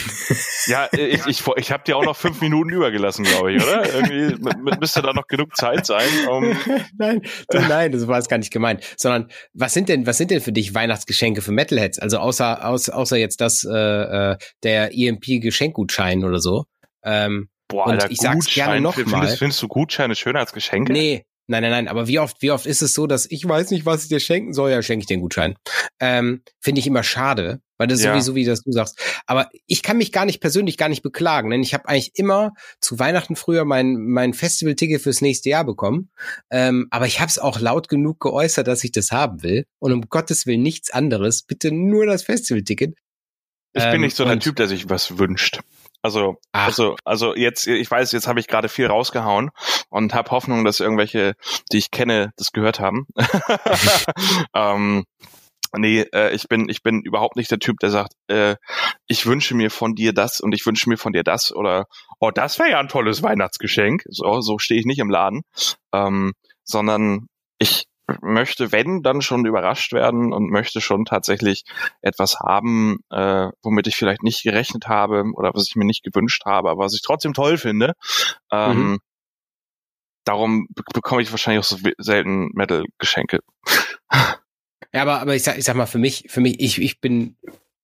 Ja, ich, ich, ich habe dir auch noch fünf Minuten übergelassen, glaube ich, oder? Irgendwie müsste da noch genug Zeit sein. Um [laughs] nein, du, nein, das war es gar nicht gemeint. Sondern was sind denn, was sind denn für dich Weihnachtsgeschenke für Metalheads? Also außer, außer, außer jetzt das äh, äh der EMP-Geschenkgutschein oder so. Ähm, Boah, Alter, und ich sag's gerne nochmal. Findest, findest du Gutscheine schöner als Geschenke? Nee, Nein, nein, nein, aber wie oft, wie oft ist es so, dass ich weiß nicht, was ich dir schenken soll, ja, schenke ich dir einen Gutschein. Ähm, Finde ich immer schade, weil das ist ja. sowieso, wie das du sagst. Aber ich kann mich gar nicht persönlich gar nicht beklagen, denn ich habe eigentlich immer zu Weihnachten früher mein, mein Festival-Ticket fürs nächste Jahr bekommen. Ähm, aber ich habe es auch laut genug geäußert, dass ich das haben will. Und um Gottes Willen nichts anderes. Bitte nur das Festival-Ticket. Ich bin nicht so der ähm, Typ, der sich was wünscht. Also, Ach. also, also jetzt, ich weiß, jetzt habe ich gerade viel rausgehauen und habe Hoffnung, dass irgendwelche, die ich kenne, das gehört haben. [laughs] [laughs] ähm, nee, äh, ich bin, ich bin überhaupt nicht der Typ, der sagt, äh, ich wünsche mir von dir das und ich wünsche mir von dir das oder oh, das wäre ja ein tolles Weihnachtsgeschenk. So, so stehe ich nicht im Laden, ähm, sondern ich möchte, wenn, dann schon überrascht werden und möchte schon tatsächlich etwas haben, äh, womit ich vielleicht nicht gerechnet habe oder was ich mir nicht gewünscht habe, aber was ich trotzdem toll finde. Ähm, mhm. Darum bekomme ich wahrscheinlich auch so selten Metal-Geschenke. Ja, aber, aber ich sag, ich sag mal, für mich, für mich, ich, ich bin,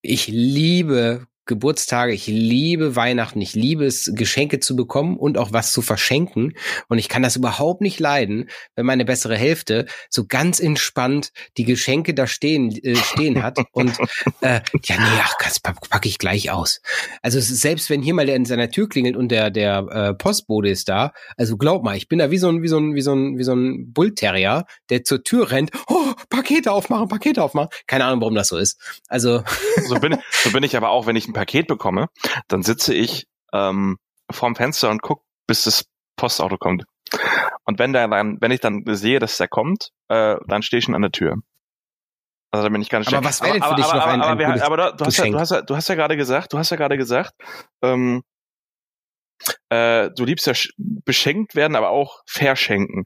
ich liebe Geburtstage, ich liebe Weihnachten, ich liebe es, Geschenke zu bekommen und auch was zu verschenken. Und ich kann das überhaupt nicht leiden, wenn meine bessere Hälfte so ganz entspannt die Geschenke da stehen, äh, stehen hat. Und [laughs] äh, ja, nee, ach, das packe ich gleich aus. Also selbst wenn hier mal der in seiner Tür klingelt und der, der äh, Postbote ist da, also glaub mal, ich bin da wie so ein, wie so ein, wie so ein, wie so ein Bullterrier, der zur Tür rennt, oh, Pakete aufmachen, Pakete aufmachen. Keine Ahnung, warum das so ist. Also. So bin, so bin ich aber auch, wenn ich ein Paket bekomme, dann sitze ich ähm, vorm Fenster und guck, bis das Postauto kommt. Und wenn der dann, wenn ich dann sehe, dass der kommt, äh, dann stehe ich schon an der Tür. Also da bin ich ganz Aber was wäre denn für aber, dich aber, noch ein, aber, ein aber, aber du, hast ja, du, hast ja, du hast ja gerade gesagt, du hast ja gerade gesagt, ähm, äh, du liebst ja beschenkt werden, aber auch verschenken.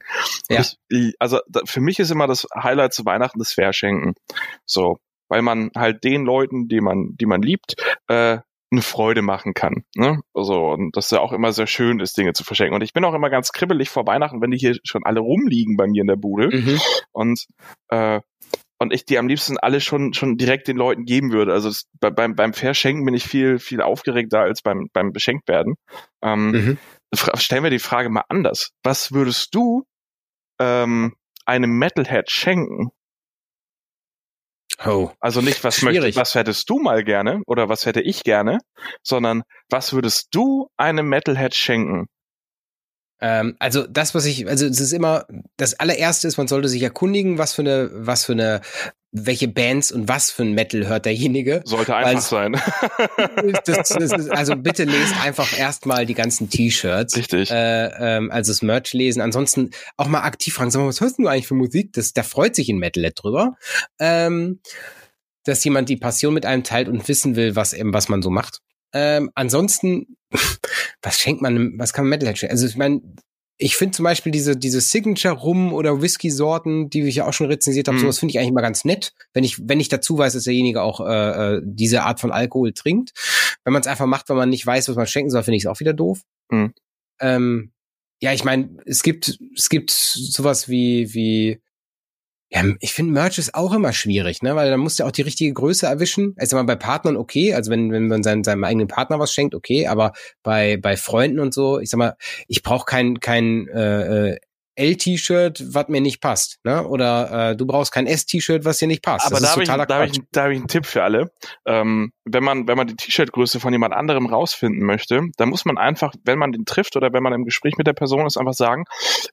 Ja. Ich, also da, für mich ist immer das Highlight zu Weihnachten das Verschenken. So, weil man halt den Leuten, die man, die man liebt, äh, eine Freude machen kann. Ne? Also, und das ja auch immer sehr schön ist, Dinge zu verschenken. Und ich bin auch immer ganz kribbelig vor Weihnachten, wenn die hier schon alle rumliegen bei mir in der Bude. Mhm. Und äh, und ich die am liebsten alle schon schon direkt den Leuten geben würde. Also das, bei, beim beim Verschenken bin ich viel viel aufgeregter als beim beim Beschenktwerden. Ähm, mhm. Stellen wir die Frage mal anders: Was würdest du ähm, einem Metalhead schenken? Oh, also nicht, was möchtest, was hättest du mal gerne oder was hätte ich gerne, sondern was würdest du einem Metalhead schenken? Ähm, also das, was ich, also es ist immer, das allererste ist, man sollte sich erkundigen, was für eine, was für eine, welche Bands und was für ein Metal hört derjenige. Sollte einfach sein. Das, das ist, also bitte lest einfach erstmal die ganzen T-Shirts. Richtig. Äh, ähm, also das Merch lesen. Ansonsten auch mal aktiv fragen, sag mal, was hörst du eigentlich für Musik? Das, da freut sich ein Metal drüber. Ähm, dass jemand die Passion mit einem teilt und wissen will, was eben, was man so macht. Ähm, ansonsten, [laughs] was schenkt man, was kann man Metalhead schenken? Also ich meine, ich finde zum Beispiel diese, diese Signature-Rum- oder Whisky-Sorten, die ich ja auch schon rezensiert habe, mhm. sowas finde ich eigentlich immer ganz nett, wenn ich, wenn ich dazu weiß, dass derjenige auch äh, äh diese Art von Alkohol trinkt. Wenn man es einfach macht, wenn man nicht weiß, was man schenken soll, finde ich es auch wieder doof. Mhm. Ähm, ja, ich meine, es gibt, es gibt sowas wie, wie ja, ich finde Merch ist auch immer schwierig, ne? Weil da musst du auch die richtige Größe erwischen. Also mal bei Partnern okay, also wenn, wenn man seinem, seinem eigenen Partner was schenkt, okay, aber bei, bei Freunden und so, ich sag mal, ich brauche kein, kein äh, äh L-T-Shirt, was mir nicht passt, ne? Oder äh, du brauchst kein S-T-Shirt, was dir nicht passt. Aber da habe ich, da hab ich, da hab ich einen Tipp für alle. Ähm, wenn man, wenn man die T-Shirt-Größe von jemand anderem rausfinden möchte, dann muss man einfach, wenn man den trifft oder wenn man im Gespräch mit der Person ist, einfach sagen,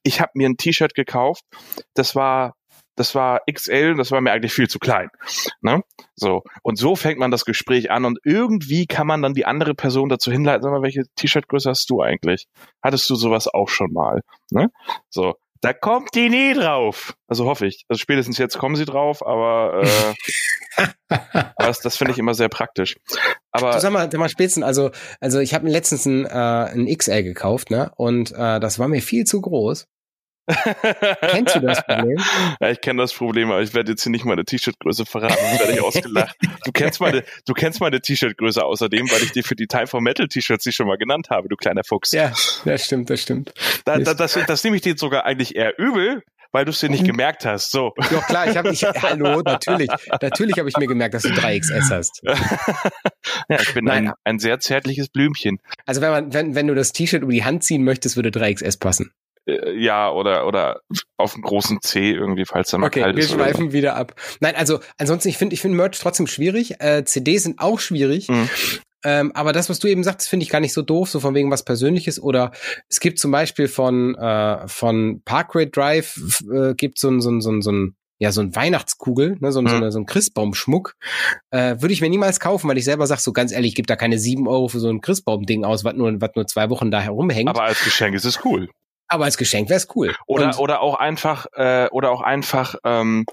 ich habe mir ein T-Shirt gekauft, das war das war XL, das war mir eigentlich viel zu klein. Ne? So. Und so fängt man das Gespräch an und irgendwie kann man dann die andere Person dazu hinleiten, sag mal, welche T-Shirt-Größe hast du eigentlich? Hattest du sowas auch schon mal? Ne? So. Da kommt die nie drauf. Also hoffe ich. Also spätestens jetzt kommen sie drauf, aber, äh, [laughs] das, das finde ich immer sehr praktisch. Aber du sag mal, sag mal spätestens, also, also ich habe letztens ein, äh, ein XL gekauft, ne? Und äh, das war mir viel zu groß. Kennst du das Problem? Ja, ich kenne das Problem, aber ich werde jetzt hier nicht meine T-Shirt-Größe verraten, dann werde ich ausgelacht. Du kennst meine, du kennst meine T-Shirt-Größe außerdem, weil ich dir für die Time for Metal T-Shirts die schon mal genannt habe, du kleiner Fuchs. Ja, das stimmt, das stimmt. Da, da, das, das nehme ich dir sogar eigentlich eher übel, weil du es dir nicht mhm. gemerkt hast. So. Doch klar, ich habe ich hallo, natürlich, natürlich habe ich mir gemerkt, dass du 3XS hast. ja, ich bin ein, ein sehr zärtliches Blümchen. Also wenn man wenn wenn du das T-Shirt über die Hand ziehen möchtest, würde 3XS passen. Äh, ja, oder, oder auf dem großen C irgendwie, falls da mal okay, kalt ist. Okay, wir schweifen wieder ab. Nein, also ansonsten, ich finde ich finde Merch trotzdem schwierig. Äh, CDs sind auch schwierig. Mhm. Ähm, aber das, was du eben sagst, finde ich gar nicht so doof, so von wegen was Persönliches. Oder es gibt zum Beispiel von, äh, von Parkway Drive, äh, gibt so ein, so ein, so ein, so ein ja, so ein Weihnachtskugel, ne, so, mhm. so, eine, so ein Christbaumschmuck, äh, würde ich mir niemals kaufen, weil ich selber sag so ganz ehrlich, ich gebe da keine sieben Euro für so ein Christbaum-Ding aus, was nur, was nur zwei Wochen da herumhängt. Aber als Geschenk ist es cool. Aber als Geschenk wäre es cool. Oder Und oder auch einfach äh, oder auch einfach ähm,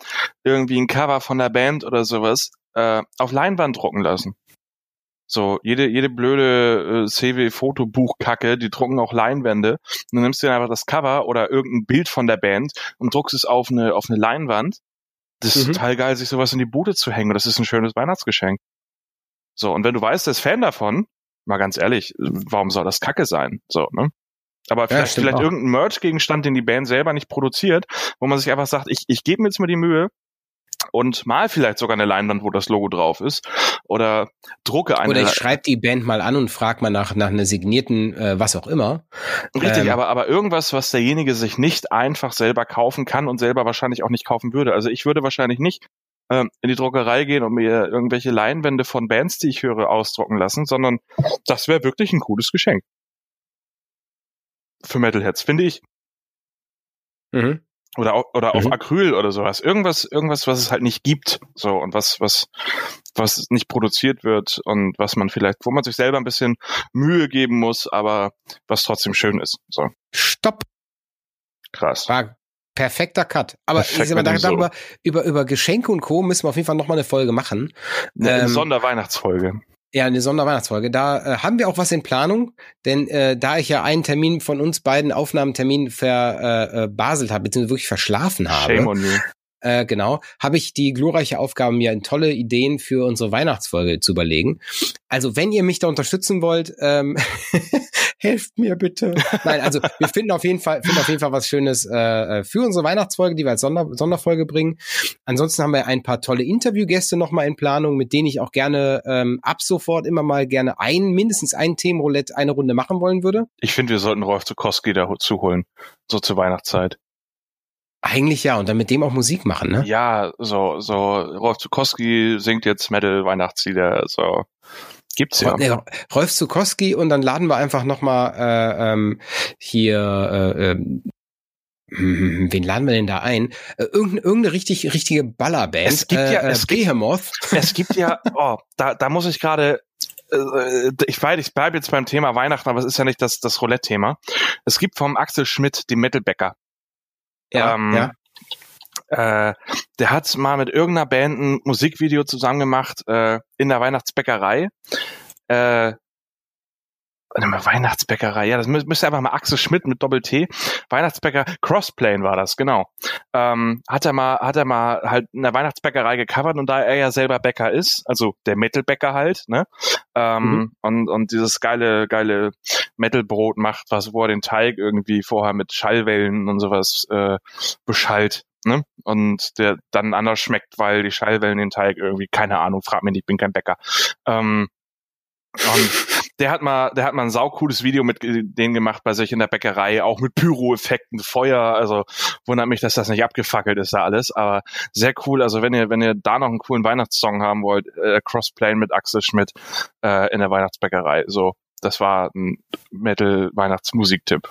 irgendwie ein Cover von der Band oder sowas äh, auf Leinwand drucken lassen. So, jede, jede blöde äh, CW-Fotobuchkacke, die drucken auch Leinwände. Und dann nimmst du dann einfach das Cover oder irgendein Bild von der Band und druckst es auf eine, auf eine Leinwand. Das mhm. ist total geil, sich sowas in die Bude zu hängen. Das ist ein schönes Weihnachtsgeschenk. So, und wenn du weißt, der ist Fan davon, mal ganz ehrlich, warum soll das Kacke sein? So, ne? Aber vielleicht, ja, vielleicht irgendein Merch-Gegenstand, den die Band selber nicht produziert, wo man sich einfach sagt, ich, ich gebe mir jetzt mal die Mühe, und mal vielleicht sogar eine Leinwand, wo das Logo drauf ist. Oder drucke eine. Oder ich schreibe die Band mal an und frage mal nach, nach einer signierten, äh, was auch immer. Richtig, ähm, aber, aber irgendwas, was derjenige sich nicht einfach selber kaufen kann und selber wahrscheinlich auch nicht kaufen würde. Also ich würde wahrscheinlich nicht ähm, in die Druckerei gehen und mir irgendwelche Leinwände von Bands, die ich höre, ausdrucken lassen, sondern das wäre wirklich ein cooles Geschenk. Für Metalheads, finde ich. Mhm. Oder, auf, oder mhm. auf Acryl oder sowas. Irgendwas, irgendwas, was es halt nicht gibt. So, und was, was, was nicht produziert wird und was man vielleicht, wo man sich selber ein bisschen Mühe geben muss, aber was trotzdem schön ist. So. Stopp. Krass. War perfekter Cut. Aber Perfekt ich sag mal, darüber, über, über Geschenke und Co. müssen wir auf jeden Fall nochmal eine Folge machen. Eine ähm, Sonderweihnachtsfolge. Ja, eine Sonderweihnachtsfolge. Da äh, haben wir auch was in Planung, denn äh, da ich ja einen Termin von uns beiden Aufnahmetermin verbaselt äh, äh habe, beziehungsweise wirklich verschlafen habe. Shame on you. Äh, genau, habe ich die glorreiche Aufgabe, mir tolle Ideen für unsere Weihnachtsfolge zu überlegen. Also, wenn ihr mich da unterstützen wollt, ähm, [laughs] helft mir bitte. Nein, also wir finden auf jeden Fall, finden auf jeden Fall was Schönes äh, für unsere Weihnachtsfolge, die wir als Sonder Sonderfolge bringen. Ansonsten haben wir ein paar tolle Interviewgäste nochmal in Planung, mit denen ich auch gerne ähm, ab sofort immer mal gerne ein, mindestens ein Themenroulette eine Runde machen wollen würde. Ich finde, wir sollten Rolf Zukowski dazu holen, so zur Weihnachtszeit. Eigentlich ja, und dann mit dem auch Musik machen, ne? Ja, so, so, Rolf Zukowski singt jetzt Metal-Weihnachtslieder, so. Gibt's ja. Nee, Rolf Zukowski und dann laden wir einfach nochmal äh, ähm, hier äh, äh, wen laden wir denn da ein? Äh, irgendeine, irgendeine richtig, richtige Ballerband. Es gibt ja, äh, es Behemoth. Gibt, es gibt ja, [laughs] oh, da, da muss ich gerade, äh, ich weiß, ich bleibe jetzt beim Thema Weihnachten, aber es ist ja nicht das, das Roulette-Thema. Es gibt vom Axel Schmidt, den Metalbäcker. Ja, ähm, ja. Äh, der hat mal mit irgendeiner Band ein Musikvideo zusammen gemacht äh, in der Weihnachtsbäckerei. Äh, Weihnachtsbäckerei, ja, das müsste einfach mal Axel Schmidt mit Doppel-T. Weihnachtsbäcker, Crossplane war das, genau. Ähm, hat er mal, hat er mal halt in der Weihnachtsbäckerei gecovert und da er ja selber Bäcker ist, also der Metalbäcker halt, ne? Ähm, mhm. und, und dieses geile, geile Metalbrot macht, was, wo er den Teig irgendwie vorher mit Schallwellen und sowas äh, beschallt. Ne? Und der dann anders schmeckt, weil die Schallwellen den Teig irgendwie, keine Ahnung, frag mich nicht, ich bin kein Bäcker. Ähm, und der hat mal, der hat mal ein saucooles Video mit denen gemacht bei sich in der Bäckerei, auch mit Pyro-Effekten, Feuer. Also wundert mich, dass das nicht abgefackelt ist da alles. Aber sehr cool. Also wenn ihr, wenn ihr da noch einen coolen Weihnachtssong haben wollt, äh, Crossplane mit Axel Schmidt äh, in der Weihnachtsbäckerei. So, das war ein Metal-Weihnachtsmusiktipp.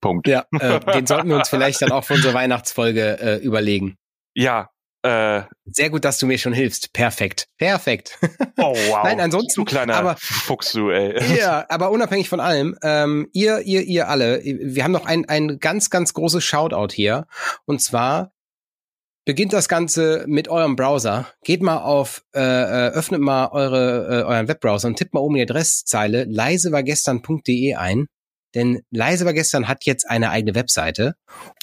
Punkt. Ja, äh, den sollten wir uns [laughs] vielleicht dann auch für unsere Weihnachtsfolge äh, überlegen. Ja, äh, Sehr gut, dass du mir schon hilfst. Perfekt. Perfekt. Oh wow. [laughs] Nein, ansonsten. Du kleiner aber, Fuchs, du, ey. [laughs] Ja, aber unabhängig von allem, ähm, ihr, ihr, ihr alle, wir haben noch ein, ein ganz, ganz großes Shoutout hier. Und zwar beginnt das Ganze mit eurem Browser. Geht mal auf, äh, äh öffnet mal eure, äh, euren Webbrowser und tippt mal oben die Adresszeile leisewargestern.de ein denn Leise war gestern hat jetzt eine eigene Webseite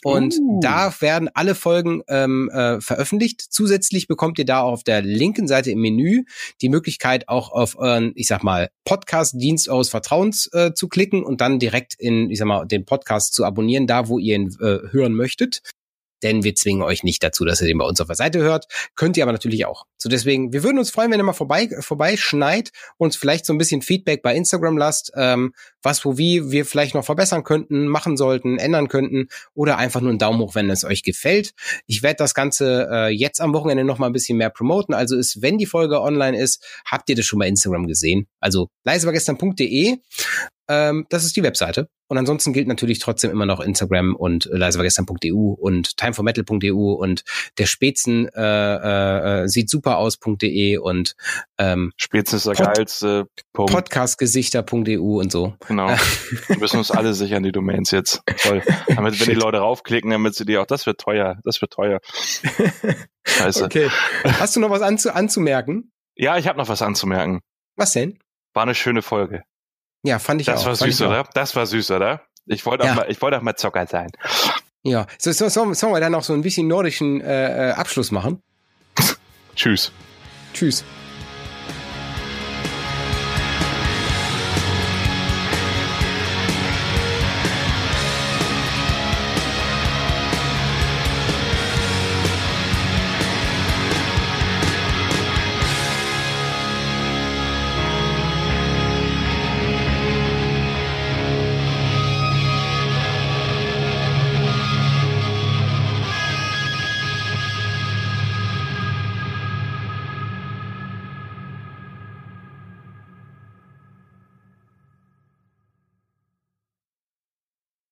und uh. da werden alle Folgen ähm, äh, veröffentlicht. Zusätzlich bekommt ihr da auf der linken Seite im Menü die Möglichkeit auch auf euren, ich sag mal, Podcast-Dienst eures Vertrauens äh, zu klicken und dann direkt in, ich sag mal, den Podcast zu abonnieren, da wo ihr ihn äh, hören möchtet. Denn wir zwingen euch nicht dazu, dass ihr den bei uns auf der Seite hört. Könnt ihr aber natürlich auch. So deswegen, wir würden uns freuen, wenn ihr mal vorbei, vorbeischneit, uns vielleicht so ein bisschen Feedback bei Instagram lasst, ähm, was, wo, wie wir vielleicht noch verbessern könnten, machen sollten, ändern könnten oder einfach nur einen Daumen hoch, wenn es euch gefällt. Ich werde das Ganze äh, jetzt am Wochenende noch mal ein bisschen mehr promoten. Also ist, wenn die Folge online ist, habt ihr das schon bei Instagram gesehen. Also leisewargestern.de ähm, das ist die Webseite. Und ansonsten gilt natürlich trotzdem immer noch Instagram und leisewargestern.eu und timeformetal.eu und der Spätzen äh, äh, äh sieht super aus.de und ähm, Spätzen ist der Pod geilste Punkt. Podcastgesichter.eu und so. Genau. [laughs] Wir müssen uns alle sichern, die Domains jetzt. Toll. Damit, wenn die Leute raufklicken, damit sie die auch, das wird teuer, das wird teuer. [laughs] Scheiße. Okay. Hast du noch was anzu anzumerken? Ja, ich habe noch was anzumerken. Was denn? War eine schöne Folge. Ja, fand ich das auch. Das war süß, oder? Das war süß, oder? Ich wollte auch, mal, ich wollte auch mal Zocker sein. Ja, so, so, so, sollen wir dann noch so ein bisschen nordischen äh, äh Abschluss machen? Tschüss. Tschüss.